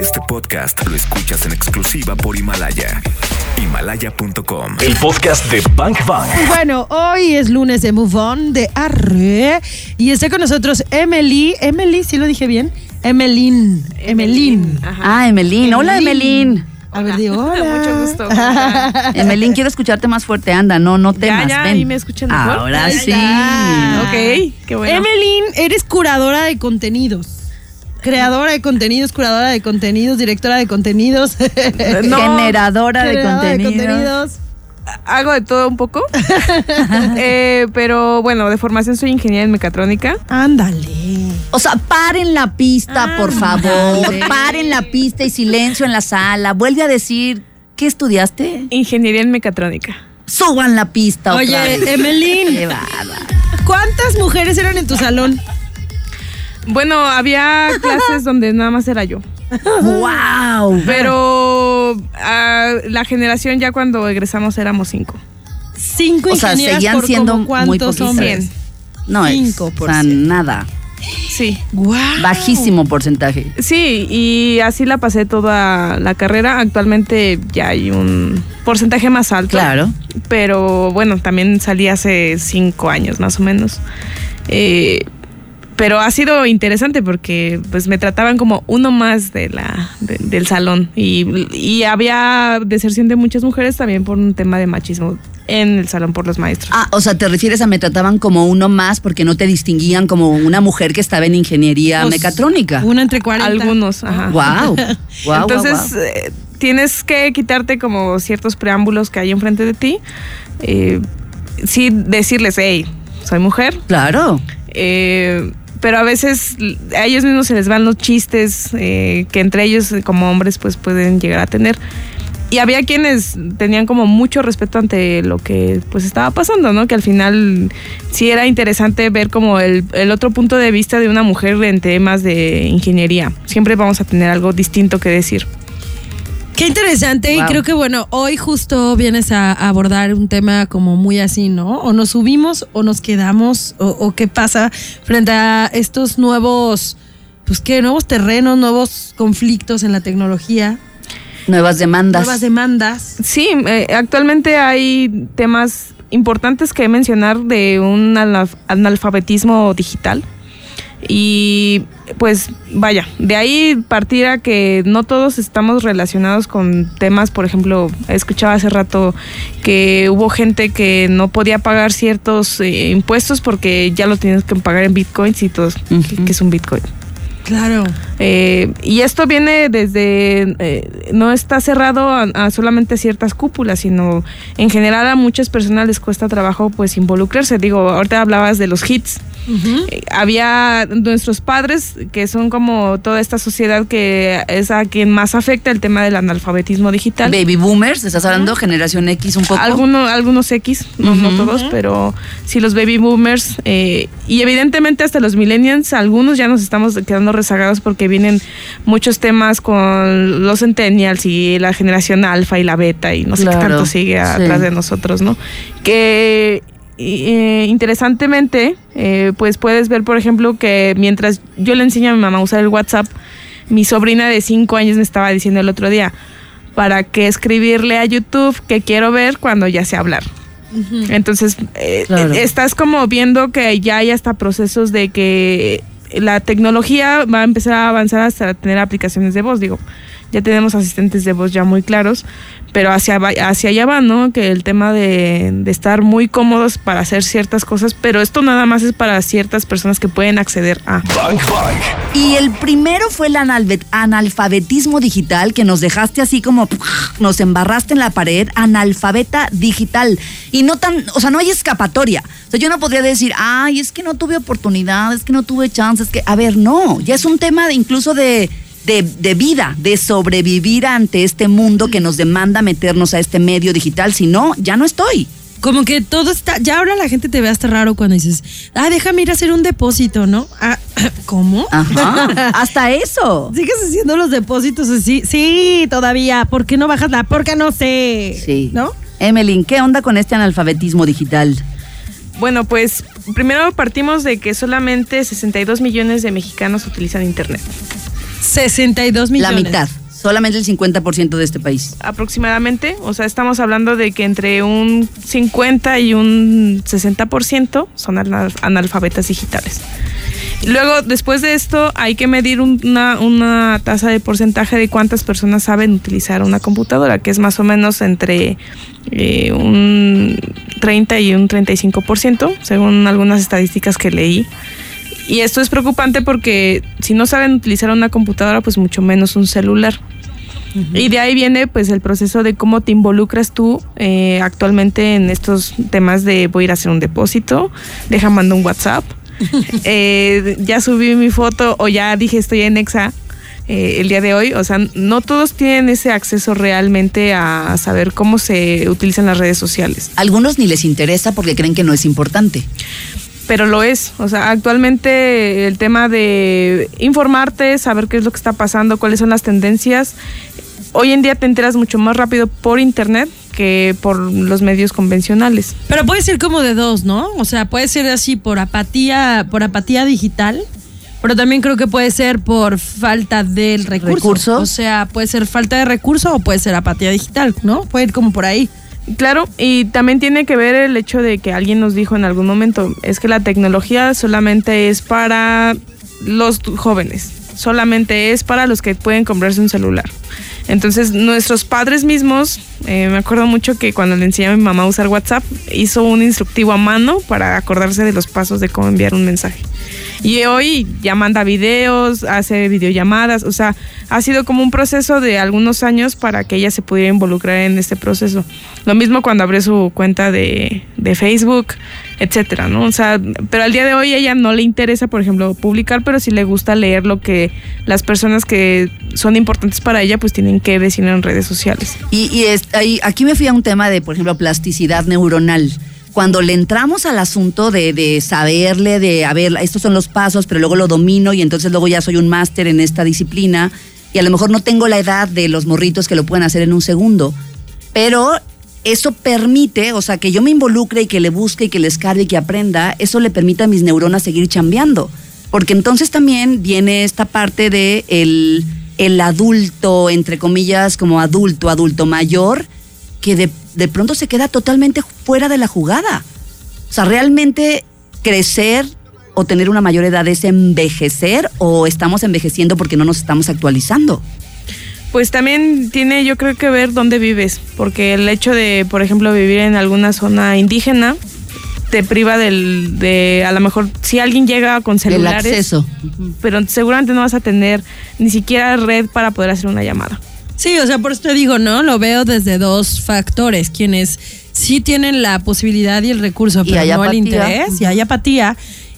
Este podcast lo escuchas en exclusiva por Himalaya. Himalaya.com. El podcast de Bank Bank. Bueno, hoy es lunes de Move On de Arre y está con nosotros Emily. Emily, ¿sí lo dije bien? Emelín. Emelín. Ah, Emelín. Hola, Emelín. A ver, di hola. Mucho gusto. Emelín, quiero escucharte más fuerte. Anda, no, no Ya, temas. ya, ven. ahí me escuchan mejor. Ahora sí. Ok, qué bueno. Emelín, eres curadora de contenidos. Creadora de contenidos, curadora de contenidos, directora de contenidos. No, Generadora de Generadora contenido. Hago de todo un poco. Eh, pero bueno, de formación soy ingeniera en mecatrónica. Ándale. O sea, paren la pista, por favor. Paren la pista y silencio en la sala. Vuelve a decir, ¿qué estudiaste? Ingeniería en mecatrónica. Suban la pista otra Oye, vez. Qué Emelín, bárbara. ¿cuántas mujeres eran en tu salón? Bueno, había clases donde nada más era yo. ¡Wow! Pero ah, la generación ya cuando egresamos éramos cinco. Cinco O sea, ingenieras seguían por siendo como muy hombres. No, es, Cinco o por sea, nada. Sí. Guau. Bajísimo porcentaje. Sí, y así la pasé toda la carrera. Actualmente ya hay un porcentaje más alto. Claro. Pero bueno, también salí hace cinco años más o menos. Eh, pero ha sido interesante porque pues me trataban como uno más de la, de- del salón. Y, y había deserción de muchas mujeres también por un tema de machismo en el salón por los maestros. Ah, o sea, te refieres a me trataban como uno más porque no te distinguían como una mujer que estaba en ingeniería Pues, mecatrónica. Una entre 40. Algunos, ajá. Wow. wow. Entonces, eh, tienes que quitarte como ciertos preámbulos que hay enfrente de ti. Eh, sí, decirles, hey, soy mujer. Claro. Eh, pero a veces a ellos mismos se les van los chistes eh, que entre ellos eh, como hombres pues pueden llegar a tener. Y había quienes tenían como mucho respeto ante lo que pues estaba pasando, ¿no? Que al final sí era interesante ver como el, el otro punto de vista de una mujer en temas de ingeniería. Siempre vamos a tener algo distinto que decir. Qué interesante y creo que bueno, hoy justo vienes a, a abordar un tema como muy así, ¿no? O nos subimos o nos quedamos o, o qué pasa frente a estos nuevos, pues qué, nuevos terrenos, nuevos conflictos en la tecnología, Nuevas demandas. nuevas demandas. Sí, eh, actualmente hay temas importantes que mencionar de un analf- analfabetismo digital. Y pues vaya, de ahí partir a que no todos estamos relacionados con temas, por ejemplo, escuchaba hace rato que hubo gente que no podía pagar ciertos eh, impuestos porque ya lo tienes que pagar en bitcoins y todos, ¿qué- Ujú. ¿qué es un bitcoin? Claro. Eh, y esto viene desde, eh, no está cerrado a, a solamente ciertas cúpulas, sino en general a muchas personas les cuesta trabajo pues involucrarse. Digo, ahorita hablabas de los hits. Eh, había nuestros padres, que son como toda esta sociedad que es a quien más afecta el tema del analfabetismo digital. Baby boomers, ¿estás hablando? Generación X un poco. Algunos, algunos X, no, no todos, pero sí los baby boomers. eh, y evidentemente hasta los millennials, algunos ya nos estamos quedando rezagados porque vienen muchos temas con los centennials y la generación alfa y la beta y no sé qué tanto sigue sí. atrás de nosotros, ¿no? Que eh, interesantemente, eh, pues puedes ver, por ejemplo, que mientras yo le enseño a mi mamá a usar el WhatsApp, mi sobrina de 5 años me estaba diciendo el otro día, ¿para qué escribirle a YouTube que quiero ver cuando ya sé hablar? Entonces, eh, Claro. eh, estás como viendo que ya hay hasta procesos de que la tecnología va a empezar a avanzar hasta tener aplicaciones de voz, digo. Ya tenemos asistentes de voz ya muy claros, pero hacia, hacia allá va, ¿no? Que el tema de, de estar muy cómodos para hacer ciertas cosas, pero esto nada más es para ciertas personas que pueden acceder a. Bank Bank. Y el primero fue el analfabetismo digital, que nos dejaste así como nos embarraste en la pared, analfabeta digital. Y no tan, o sea, no hay escapatoria. O sea, yo no podría decir, ay, es que no tuve oportunidad, es que no tuve chance, es que, a ver, no, ya es un tema de incluso de, de, de vida, de sobrevivir ante este mundo que nos demanda meternos a este medio digital. Si no, ya no estoy. Como que todo está, ya ahora la gente te ve hasta raro cuando dices, ah, déjame ir a hacer un depósito, ¿no? Ah, ¿Cómo? Ajá, hasta eso. ¿Sigues haciendo los depósitos así? Sí, todavía. ¿Por qué no bajas la? Porque no sé. Sí. ¿No? Emelyn, ¿qué onda con este analfabetismo digital? Bueno, pues primero partimos de que solamente 62 millones de mexicanos utilizan Internet. 62 millones. La mitad. Solamente el 50% de este país. aproximadamente, o sea, estamos hablando de que entre un 50 y un 60% son anal- analfabetas digitales. Luego, después de esto, hay que medir un- una, una tasa de porcentaje de cuántas personas saben utilizar una computadora, que es más o menos entre eh, un 30 y un 35%, según algunas estadísticas que leí. Y esto es preocupante porque si no saben utilizar una computadora, pues mucho menos un celular. Y de ahí viene pues el proceso de cómo te involucras tú eh, actualmente en estos temas de voy a ir a hacer un depósito, deja mando un WhatsApp, eh, ya subí mi foto o ya dije estoy en Exa eh, el día de hoy. O sea, no todos tienen ese acceso realmente a saber cómo se utilizan las redes sociales. Algunos ni les interesa porque creen que no es importante. Pero lo es. O sea, actualmente el tema de informarte, saber qué es lo que está pasando, cuáles son las tendencias, hoy en día te enteras mucho más rápido por internet que por los medios convencionales. Pero puede ser como de dos, ¿no? O sea, puede ser así por apatía, por apatía digital, pero también creo que puede ser por falta del recurso. ¿Recurso? O sea, puede ser falta de recurso o puede ser apatía digital, ¿no? Puede ir como por ahí. Claro, y también tiene que ver el hecho de que alguien nos dijo en algún momento, es que la tecnología solamente es para los jóvenes, solamente es para los que pueden comprarse un celular. Entonces, nuestros padres mismos, eh, me acuerdo mucho que cuando le enseñé a mi mamá a usar WhatsApp, hizo un instructivo a mano para acordarse de los pasos de cómo enviar un mensaje. Y hoy ya manda videos, hace videollamadas, o sea, ha sido como un proceso de algunos años para que ella se pudiera involucrar en este proceso. Lo mismo cuando abrió su cuenta de, de Facebook, etcétera, ¿no? O sea, pero al día de hoy ella no le interesa, por ejemplo, publicar, pero sí le gusta leer lo que las personas que son importantes para ella pues tienen que decir en redes sociales. Y, y es- ahí- aquí me fui a un tema de, por ejemplo, plasticidad neuronal. Cuando le entramos al asunto de, de saberle, de, a ver, estos son los pasos, pero luego lo domino y entonces luego ya soy un máster en esta disciplina y a lo mejor no tengo la edad de los morritos que lo pueden hacer en un segundo, pero eso permite, o sea, que yo me involucre y que le busque y que le escarbe y que aprenda, eso le permite a mis neuronas seguir chambeando. Porque entonces también viene esta parte de el, el adulto, entre comillas, como adulto, adulto mayor, que de, de pronto se queda totalmente fuera de la jugada. O sea, realmente crecer o tener una mayor edad es envejecer o estamos envejeciendo porque no nos estamos actualizando. Pues también tiene yo creo que ver dónde vives, porque el hecho de, por ejemplo, vivir en alguna zona indígena te priva del, de, a lo mejor, si alguien llega con El celulares, acceso. pero seguramente no vas a tener ni siquiera red para poder hacer una llamada. Sí, o sea, por eso te digo, ¿no? Lo veo desde dos factores, quienes sí tienen la posibilidad y el recurso, Y pero hay no el interés, y hay apatía,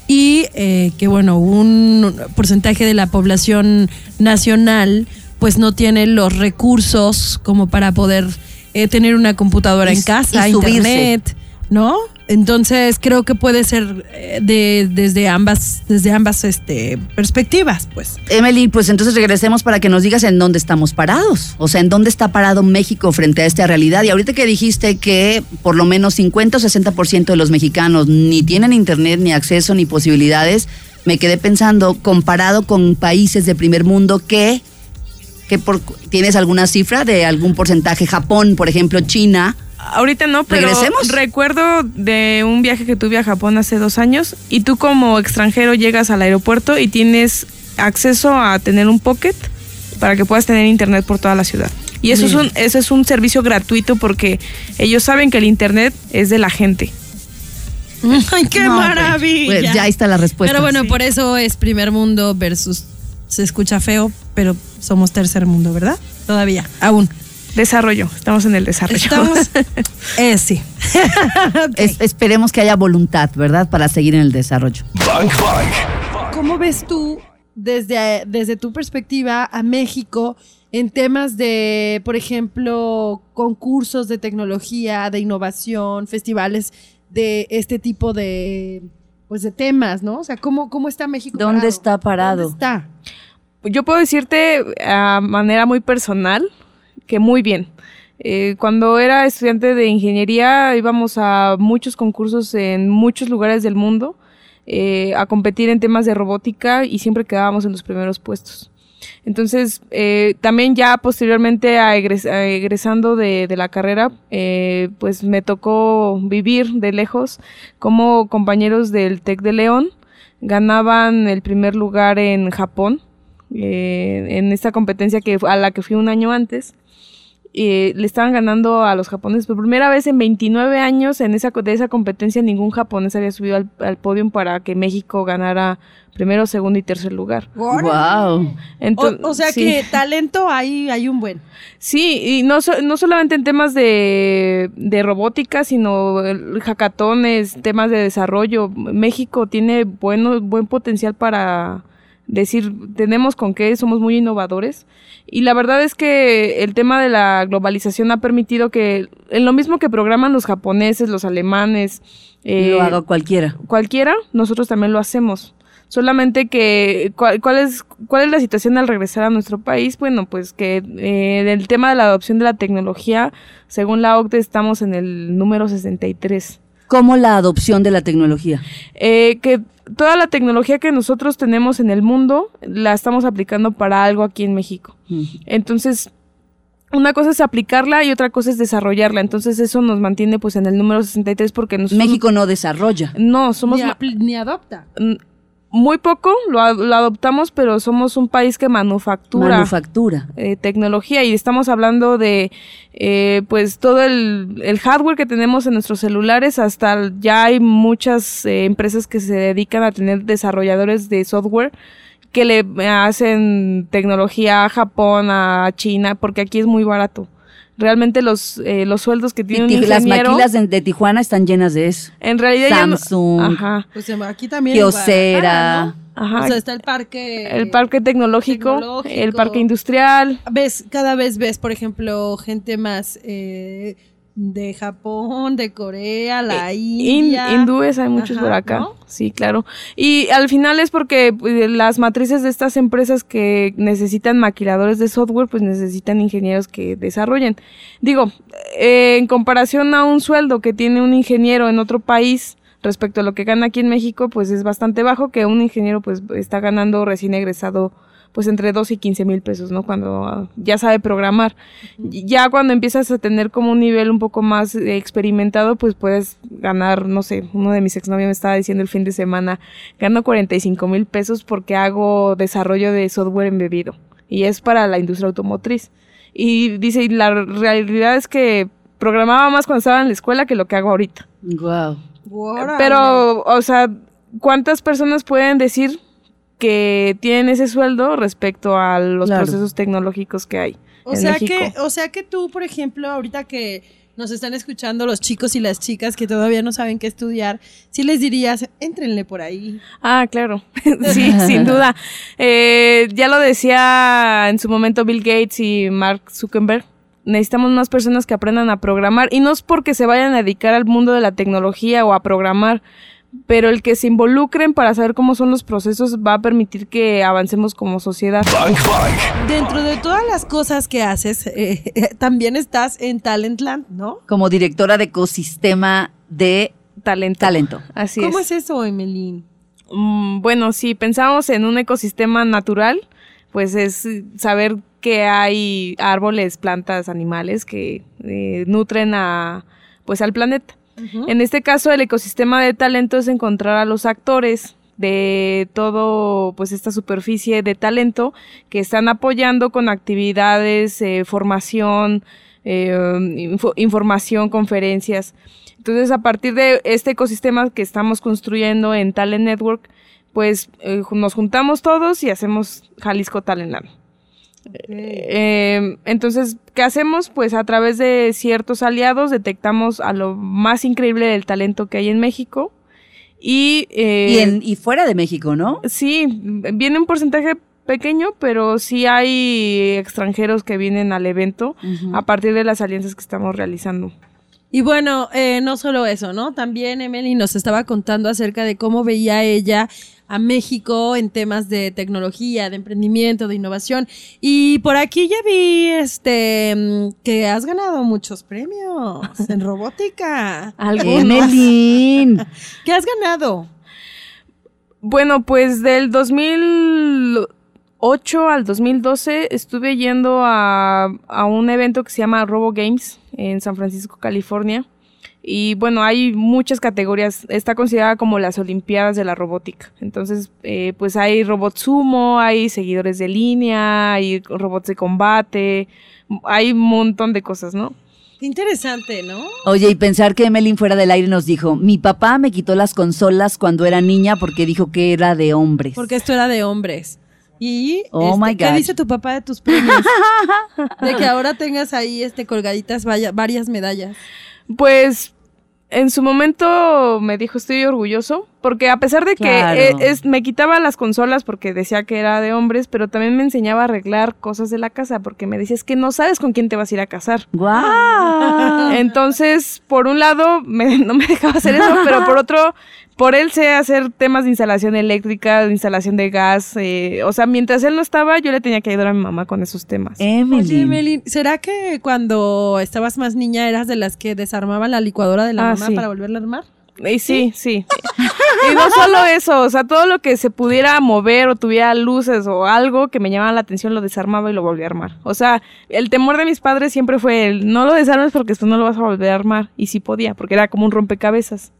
y eh, que bueno, un porcentaje de la población nacional pues no tiene los recursos como para poder eh, tener una computadora Y- en casa, internet, ¿no? Entonces creo que puede ser eh, de, desde ambas, desde ambas este, perspectivas, pues. Emily, pues entonces regresemos para que nos digas en dónde estamos parados. O sea, en dónde está parado México frente a esta realidad. Y ahorita que dijiste que por lo menos 50 o 60% de los mexicanos ni tienen internet, ni acceso, ni posibilidades, me quedé pensando, comparado con países de primer mundo, que, que por, ¿tienes alguna cifra de algún porcentaje? Japón, por ejemplo, China. Ahorita no, pero ¿Regresemos? recuerdo de un viaje que tuve a Japón hace dos años y tú como extranjero llegas al aeropuerto y tienes acceso a tener un pocket para que puedas tener internet por toda la ciudad. Y eso es un, eso es un servicio gratuito porque ellos saben que el internet es de la gente. ¡Ay, qué No, pues, maravilla! pues, ya ahí está la respuesta. Pero bueno, Sí. por eso es primer mundo versus se escucha feo, pero somos tercer mundo, ¿verdad? Todavía, aún. Desarrollo, estamos en el desarrollo. Estamos. eh, sí. Es- esperemos que haya voluntad, ¿verdad? Para seguir en el desarrollo. ¿Cómo ves tú desde, desde tu perspectiva a México en temas de, por ejemplo, concursos de tecnología, de innovación, festivales de este tipo de pues de temas, ¿no? O sea, ¿cómo, cómo está México? ¿Dónde parado? está parado? ¿Dónde está? Yo puedo decirte a manera muy personal que muy bien. Eh, cuando era estudiante de ingeniería íbamos a muchos concursos en muchos lugares del mundo eh, a competir en temas de robótica y siempre quedábamos en los primeros puestos. Entonces, eh, también ya posteriormente a, egres- a egresando de, de la carrera, eh, pues me tocó vivir de lejos como compañeros del TEC de León ganaban el primer lugar en Japón, eh, en esta competencia que, a la que fui un año antes. Eh, le estaban ganando a los japoneses por primera vez en 29 años en esa, co- de esa competencia ningún japonés había subido al, al podio para que México ganara primero, segundo y tercer lugar. Wow. Entonces, o, o sea sí. que talento hay, hay un buen. Sí, y no, so- no solamente en temas de, de robótica, sino hackatones, temas de desarrollo. México tiene bueno, buen potencial para decir, tenemos con qué, somos muy innovadores. Y la verdad es que el tema de la globalización ha permitido que, en lo mismo que programan los japoneses, los alemanes, eh, Lo haga cualquiera. cualquiera, nosotros también lo hacemos. Solamente que, ¿cuál, cuál es, ¿cuál es la situación al regresar a nuestro país? Bueno, pues que eh, el tema de la adopción de la tecnología, según la OCDE, estamos en el número 63. ¿Cómo la adopción de la tecnología? Eh, que toda la tecnología que nosotros tenemos en el mundo la estamos aplicando para algo aquí en México. Entonces, una cosa es aplicarla y otra cosa es desarrollarla. Entonces, eso nos mantiene pues en el número 63 porque nosotros... México no desarrolla. No, somos... Ni, ni adopta. Muy poco lo, ad- lo adoptamos, pero somos un país que manufactura Manufactura. eh, tecnología y estamos hablando de eh, pues todo el, el hardware que tenemos en nuestros celulares hasta ya hay muchas eh, empresas que se dedican a tener desarrolladores de software que le hacen tecnología a Japón, a China, porque aquí es muy barato. Realmente los, eh, los sueldos que Y tiene un ti- las maquilas de, de Tijuana están llenas de eso. en realidad ya no- Samsung, ajá, Pues aquí también. Kiosera. Ajá. O sea, está el parque. el parque tecnológico, tecnológico. el parque industrial, ves, cada vez ves, por ejemplo, gente más eh, de Japón, de Corea, la In- India. hindúes hay muchos Ajá, por acá. ¿no? Sí, claro. Y al final es porque pues, las matrices de estas empresas que necesitan maquiladores de software, pues necesitan ingenieros que desarrollen. Digo, eh, en comparación a un sueldo que tiene un ingeniero en otro país respecto a lo que gana aquí en México, pues es bastante bajo que un ingeniero pues está ganando recién egresado pues entre 2 y 15 mil pesos, ¿no? Cuando ah, ya sabe programar. Ya cuando empiezas a tener como un nivel un poco más eh, experimentado, pues puedes ganar, no sé, uno de mis exnovios me estaba diciendo el fin de semana, gano 45 mil pesos porque hago desarrollo de software embebido. Y es para la industria automotriz. Y dice, y la realidad es que programaba más cuando estaba en la escuela que lo que hago ahorita. Wow. Pero, o sea, ¿cuántas personas pueden decir que tienen ese sueldo respecto a los Claro. procesos tecnológicos que hay O en sea México? que, o sea que tú, por ejemplo, ahorita que nos están escuchando los chicos y las chicas que todavía no saben qué estudiar, sí les dirías, éntrenle por ahí. Ah, claro, sí, sin duda. Eh, ya lo decía en su momento Bill Gates y Mark Zuckerberg. Necesitamos más personas que aprendan a programar y no es porque se vayan a dedicar al mundo de la tecnología o a programar, pero el que se involucren para saber cómo son los procesos va a permitir que avancemos como sociedad. Dentro de todas las cosas que haces, eh, también estás en Talentland, ¿no? Como directora de ecosistema de Talento. talento. Así ¿Cómo es. es eso, Emelín? Mm, bueno, si pensamos en un ecosistema natural, pues es eh, saber que hay árboles, plantas, animales que eh, nutren a, pues al planeta. En este caso, el ecosistema de talento es encontrar a los actores de todo, pues esta superficie de talento que están apoyando con actividades, eh, formación, eh, info- información, conferencias. Entonces, a partir de este ecosistema que estamos construyendo en Talent Network, pues eh, nos juntamos todos y hacemos Jalisco Talent Lab. Eh, entonces, ¿qué hacemos? Pues a través de ciertos aliados detectamos a lo más increíble del talento que hay en México y, eh, Y, en, y fuera de México, ¿no? sí, viene un porcentaje pequeño, pero sí hay extranjeros que vienen al evento a partir de las alianzas que estamos realizando. Y bueno, eh, no solo eso, ¿no? También Emily nos estaba contando acerca de cómo veía ella a México en temas de tecnología, de emprendimiento, de innovación. Y por aquí ya vi este mm, que has ganado muchos premios en robótica. Emelín. ¿Qué has ganado? Bueno, pues del 2000 2008 al 2012 estuve yendo a, a un evento que se llama Robo Games en San Francisco, California. Y bueno, hay muchas categorías. Está considerada como las Olimpiadas de la Robótica. Entonces, eh, pues hay robots sumo, hay seguidores de línea, hay robots de combate, hay un montón de cosas, ¿no? Qué interesante, ¿no? Oye, y pensar que Emelin fuera del aire nos dijo, mi papá me quitó las consolas cuando era niña porque dijo que era de hombres. Porque esto era de hombres. Y Oh este, my ¿qué God. dice tu papá de tus premios? de que ahora tengas ahí este colgaditas vaya- varias medallas. Pues en su momento me dijo estoy orgulloso, porque a pesar de que Claro. eh, es, me quitaba las consolas porque decía que era de hombres, pero también me enseñaba a arreglar cosas de la casa, porque me decía es que no sabes con quién te vas a ir a casar. ¡Guau! Entonces, por un lado, me- no me dejaba hacer eso, pero por otro, por él sé hacer temas de instalación eléctrica, de instalación de gas. eh, o sea, mientras él no estaba, yo le tenía que ayudar a mi mamá con esos temas. Oye, Emelin. Emelin, ¿será que cuando estabas más niña eras de las que desarmaban la licuadora de la Ah, mamá sí. para volverla a armar? Y sí, sí. y no solo eso, o sea, todo lo que se pudiera mover o tuviera luces o algo que me llamaba la atención lo desarmaba y lo volvía a armar. O sea, el temor de mis padres siempre fue el no lo desarmes porque esto no lo vas a volver a armar. Y sí podía, porque era como un rompecabezas.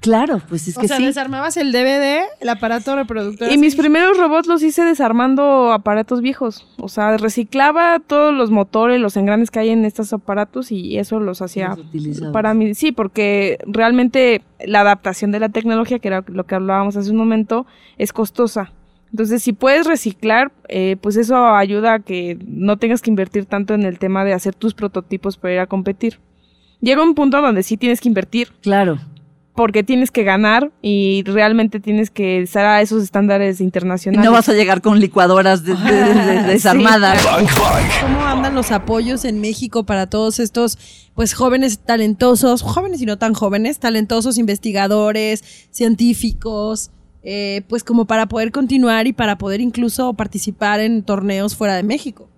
Claro, pues es o que sea, sí. desarmabas el DVD, el aparato reproductor. Y mis primeros robots los hice desarmando aparatos viejos. O sea, reciclaba todos los motores, los engranes que hay en estos aparatos y eso los hacía Los para mí. Sí, porque realmente la adaptación de la tecnología, que era lo que hablábamos hace un momento, es costosa. Entonces, si puedes reciclar, eh, pues eso ayuda a que no tengas que invertir tanto en el tema de hacer tus prototipos para ir a competir. Llega un punto donde sí tienes que invertir, Claro. Porque tienes que ganar y realmente tienes que estar a esos estándares Y internacionales. no vas a llegar con licuadoras de- de- de- desarmadas. ¿Cómo andan los apoyos en México para todos estos pues jóvenes talentosos, jóvenes y no tan jóvenes, talentosos investigadores, científicos, eh, pues como para poder continuar y para poder incluso participar en torneos fuera de México?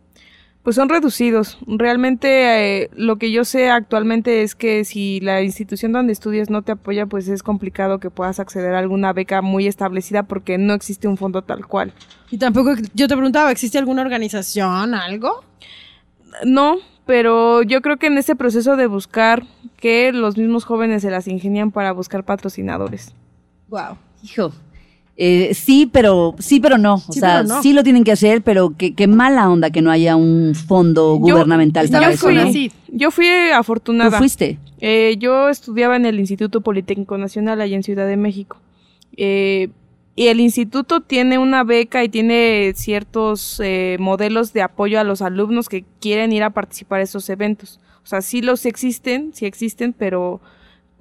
Pues son reducidos. Realmente eh, lo que yo sé actualmente es que si la institución donde estudias no te apoya, pues es complicado que puedas acceder a alguna beca muy establecida porque no existe un fondo tal cual. Y tampoco, yo te preguntaba, ¿existe alguna organización, algo? No, pero yo creo que en ese proceso de buscar que los mismos jóvenes se las ingenian para buscar patrocinadores. Wow. Hijo. Eh, sí, pero sí, pero no. O Sí, sea, no. sí lo tienen que hacer, pero qué mala onda que no haya un fondo Yo- gubernamental para en eso, ¿no? Conacyt. Yo fui Tú afortunada. fuiste. Eh, yo estudiaba en el Instituto Politécnico Nacional allá en Ciudad de México. Eh, y el instituto tiene una beca y tiene ciertos eh, modelos de apoyo a los alumnos que quieren ir a participar a esos eventos. O sea, sí los existen, sí existen, pero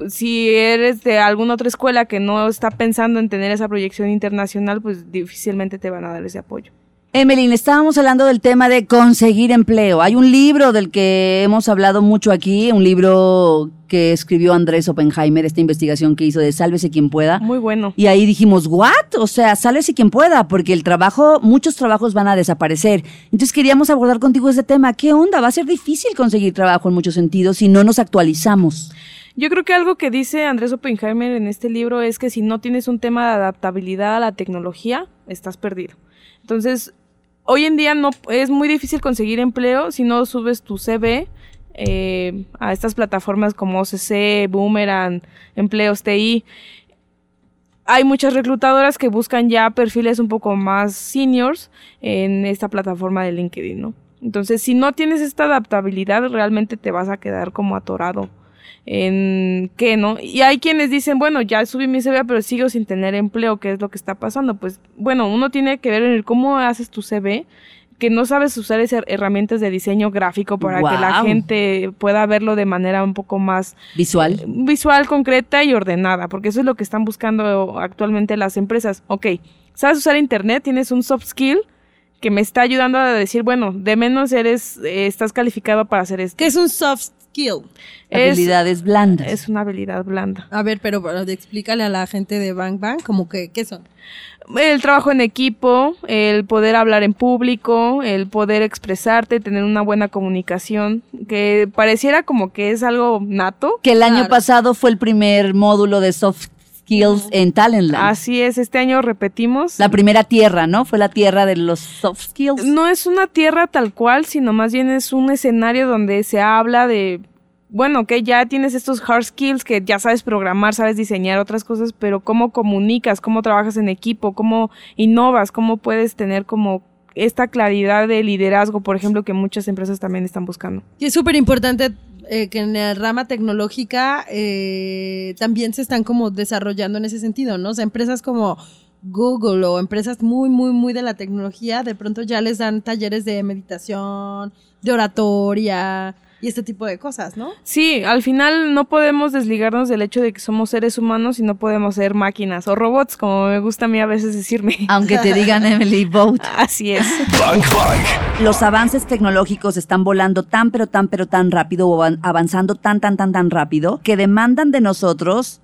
si eres de alguna otra escuela que no está pensando en tener esa proyección internacional, pues difícilmente te van a dar ese apoyo. Emeline, estábamos hablando del tema de conseguir empleo. Hay un libro del que hemos hablado mucho aquí, un libro que escribió Andrés Oppenheimer, esta investigación que hizo de Sálvese quien pueda. Muy bueno. Y ahí dijimos, ¿what? O sea, sálvese quien pueda, porque el trabajo, muchos trabajos van a desaparecer. Entonces queríamos abordar contigo ese tema. ¿Qué onda? Va a ser difícil conseguir trabajo en muchos sentidos si no nos actualizamos. Yo creo que algo que dice Andrés Oppenheimer en este libro es que si no tienes un tema de adaptabilidad a la tecnología, estás perdido. Entonces, hoy en día no es muy difícil conseguir empleo si no subes tu CV eh, a estas plataformas como OCC, Boomerang, Empleos TI. Hay muchas reclutadoras que buscan ya perfiles un poco más seniors en esta plataforma de LinkedIn, ¿no? Entonces, si no tienes esta adaptabilidad, realmente te vas a quedar como atorado en qué, ¿no? Y hay quienes dicen, bueno, ya subí mi CV, pero sigo sin tener empleo, ¿qué es lo que está pasando? Pues, bueno, uno tiene que ver en el cómo haces tu CV, que no sabes usar esas herramientas de diseño gráfico para que la gente pueda verlo de manera un poco más Visual. visual, concreta y ordenada, porque eso es lo que están buscando actualmente las empresas. Ok, sabes usar internet, tienes un soft skill que me está ayudando a decir, bueno, de menos eres, eh, estás calificado para hacer esto. ¿Qué es un soft skill? Es- Habilidades blandas. Es una habilidad blanda. A ver, pero, pero explícale a la gente de Bang Bang como que, ¿qué son? El trabajo en equipo, el poder hablar en público, el poder expresarte, tener una buena comunicación, que pareciera como que es algo nato. que el año pasado fue el primer módulo de soft Skills en Talentland. Así es, este año repetimos. La primera tierra, ¿no? Fue la tierra de los soft skills. No es una tierra tal cual, sino más bien es un escenario donde se habla de, bueno, que ya tienes estos hard skills, que ya sabes programar, sabes diseñar otras cosas, pero cómo comunicas, cómo trabajas en equipo, cómo innovas, cómo puedes tener como esta claridad de liderazgo, por ejemplo, que muchas empresas también están buscando. Y es súper importante eh, que en la rama tecnológica eh, también se están como desarrollando en ese sentido, ¿no? O sea, empresas como Google o empresas muy, muy, muy de la tecnología, de pronto ya les dan talleres de meditación, de oratoria y este tipo de cosas, ¿no? Sí, al final no podemos desligarnos del hecho de que somos seres humanos y no podemos ser máquinas o robots, como me gusta a mí a veces decirme. Aunque te digan Emily Boat. Así es. Los avances tecnológicos están volando tan, pero tan, pero tan rápido o avan- avanzando tan, tan, tan, tan rápido que demandan de nosotros,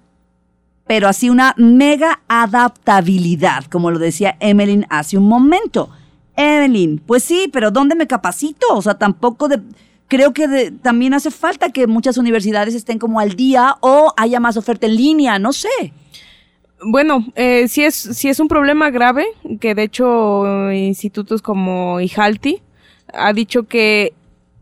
pero así una mega adaptabilidad, como lo decía Emeline hace un momento. Emeline, pues sí, pero ¿dónde me capacito? O sea, tampoco de... Creo que de- también hace falta que muchas universidades estén como al día o haya más oferta en línea, no sé. Bueno, eh, sí, es, sí es un problema grave, que de hecho institutos como IJALTI ha dicho que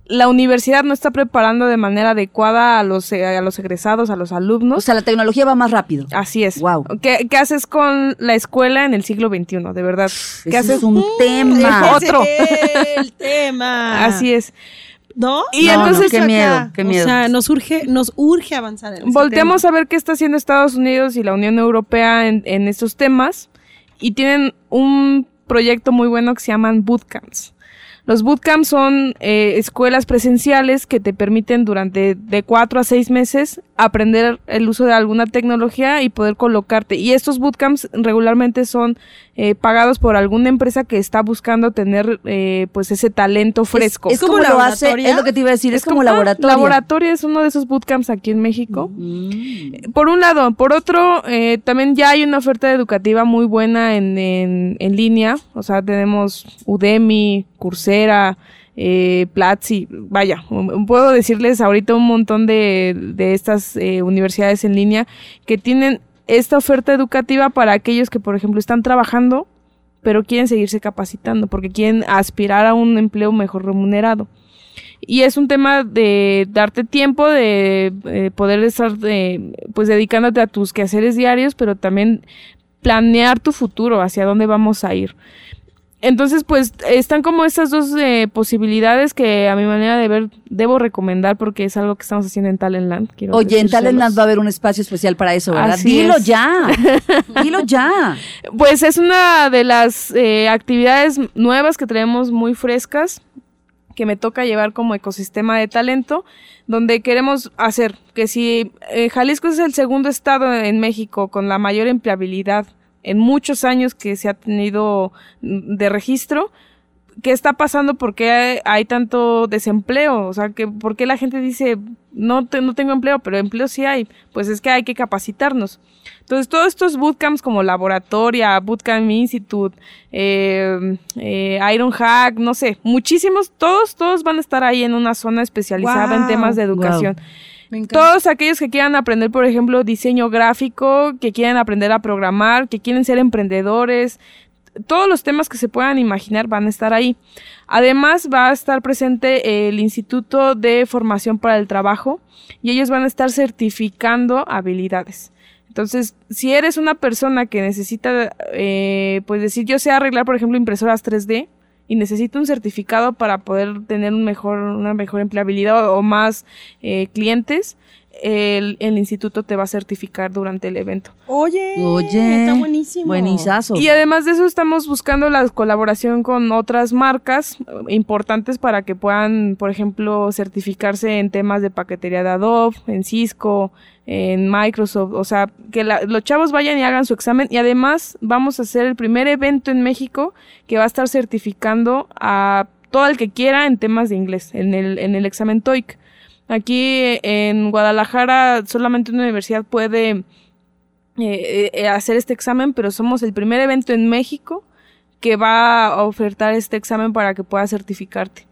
la universidad no está preparando de manera adecuada a los, eh, a los egresados, a los alumnos. O sea, la tecnología va más rápido. Así es. Guau. ¿Qué, qué haces con la escuela en el siglo XXI? De verdad. ¿Qué Ese haces? es un tema. Otro. Ese es el tema. Así es. ¿No? Y No, no, entonces qué acá. miedo, qué miedo. O sea, nos urge, nos urge avanzar en Volteamos tema. a ver qué está haciendo Estados Unidos y la Unión Europea en, en estos temas y tienen un proyecto muy bueno que se llaman bootcamps. Los bootcamps son eh, escuelas presenciales que te permiten durante de cuatro a seis meses aprender el uso de alguna tecnología y poder colocarte. Y estos bootcamps regularmente son eh, pagados por alguna empresa que está buscando tener eh, pues ese talento fresco. Es, ¿Como como lo hace, es lo que te iba a decir, es, como, ah, laboratorio. laboratorio es uno de esos bootcamps aquí en México. Mm. Por un lado, por otro, eh, también ya hay una oferta educativa muy buena en, en, en línea. O sea, tenemos Udemy, Coursera, eh, Platzi. Vaya, puedo decirles ahorita un montón de, de estas eh, universidades en línea que tienen esta oferta educativa para aquellos que, por ejemplo, están trabajando, pero quieren seguirse capacitando porque quieren aspirar a un empleo mejor remunerado. Y es un tema de darte tiempo, de eh, poder estar eh, pues dedicándote a tus quehaceres diarios, pero también planear tu futuro, hacia dónde vamos a ir. Entonces, pues están como estas dos eh, posibilidades que a mi manera de ver debo recomendar porque es algo que estamos haciendo en Talentland. quiero Oye, en. Talentland va a haber un espacio especial para eso, ¿verdad? Así Dilo es. ya. Dilo ya. Pues es una de las eh, actividades nuevas que tenemos muy frescas que me toca llevar como ecosistema de talento, donde queremos hacer que si eh, Jalisco es el segundo estado en México con la mayor empleabilidad en muchos años que se ha tenido mm, de registro, ¿qué está pasando? ¿Por qué hay, hay tanto desempleo? O sea, que ¿por qué la gente dice, no, te- no tengo empleo, pero empleo sí hay? Pues es que hay que capacitarnos. Entonces, todos estos bootcamps como Laboratoria, Bootcamp Institute, eh, eh, Iron Hack, no sé, muchísimos, todos, todos van a estar ahí en una zona especializada en temas de educación. Todos aquellos que quieran aprender, por ejemplo, diseño gráfico, que quieran aprender a programar, que quieren ser emprendedores, todos los temas que se puedan imaginar van a estar ahí. Además, va a estar presente el Instituto de Formación para el Trabajo y ellos van a estar certificando habilidades. Entonces, si eres una persona que necesita, eh, pues decir, yo sé arreglar, por ejemplo, impresoras 3D y necesito un certificado para poder tener un mejor, una mejor empleabilidad o, más eh, clientes, el, el instituto te va a certificar durante el evento. Oye, Oye. está buenísimo. Buenizazo. Y además de eso estamos buscando la colaboración con otras marcas eh, importantes para que puedan, por ejemplo, certificarse en temas de paquetería de Adobe, en Cisco, en Microsoft, o sea, que la- los chavos vayan y hagan su examen y además vamos a hacer el primer evento en México que va a estar certificando a todo el que quiera en temas de inglés, en el, en el examen TOEIC. Aquí en Guadalajara solamente una universidad puede eh, eh, hacer este examen, pero somos el primer evento en México que va a ofertar este examen para que puedas certificarte.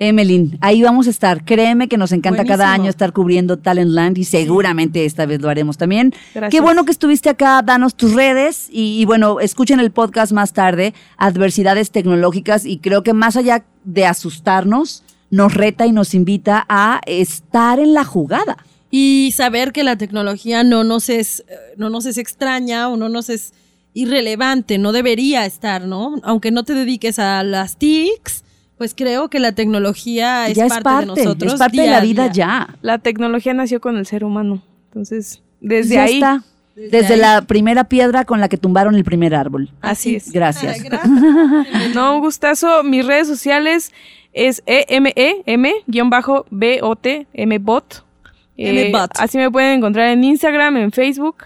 Emelyn, ahí vamos a estar. Créeme que nos encanta cada año estar cubriendo Talentland y seguramente esta vez lo haremos también. Gracias. Qué bueno que estuviste acá, danos tus redes y, y bueno, escuchen el podcast más tarde, Adversidades Tecnológicas y creo que más allá de asustarnos, nos reta y nos invita a estar en la jugada. Y saber que la tecnología no nos es, eh, no nos es extraña o no nos es irrelevante, no debería estar, ¿no? Aunque no te dediques a las TICs, pues creo que la tecnología es, ya parte, es parte, de nosotros. es parte de la vida ya. La tecnología nació con el ser humano. Entonces, desde Ya ahí. está. Desde Desde, ahí. la primera piedra con la que tumbaron el primer árbol. Así es. Gracias. Ay, gracias. No, un gustazo. Mis redes sociales es E EME-M-BOT, mbot. Eh, así me pueden encontrar en Instagram, en Facebook.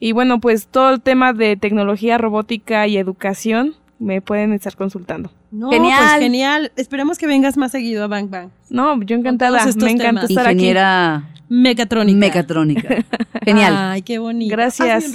Y bueno, pues todo el tema de tecnología, robótica y educación me pueden estar consultando. No, Genial. pues genial. Esperemos que vengas más seguido a Bang Bang. No, yo encantada. Me encanta estar aquí. Ingeniera Mecatrónica. mecatrónica. Genial. Ay, qué bonito. Gracias.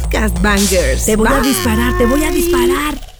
Bangers. Te voy a disparar, te voy a disparar.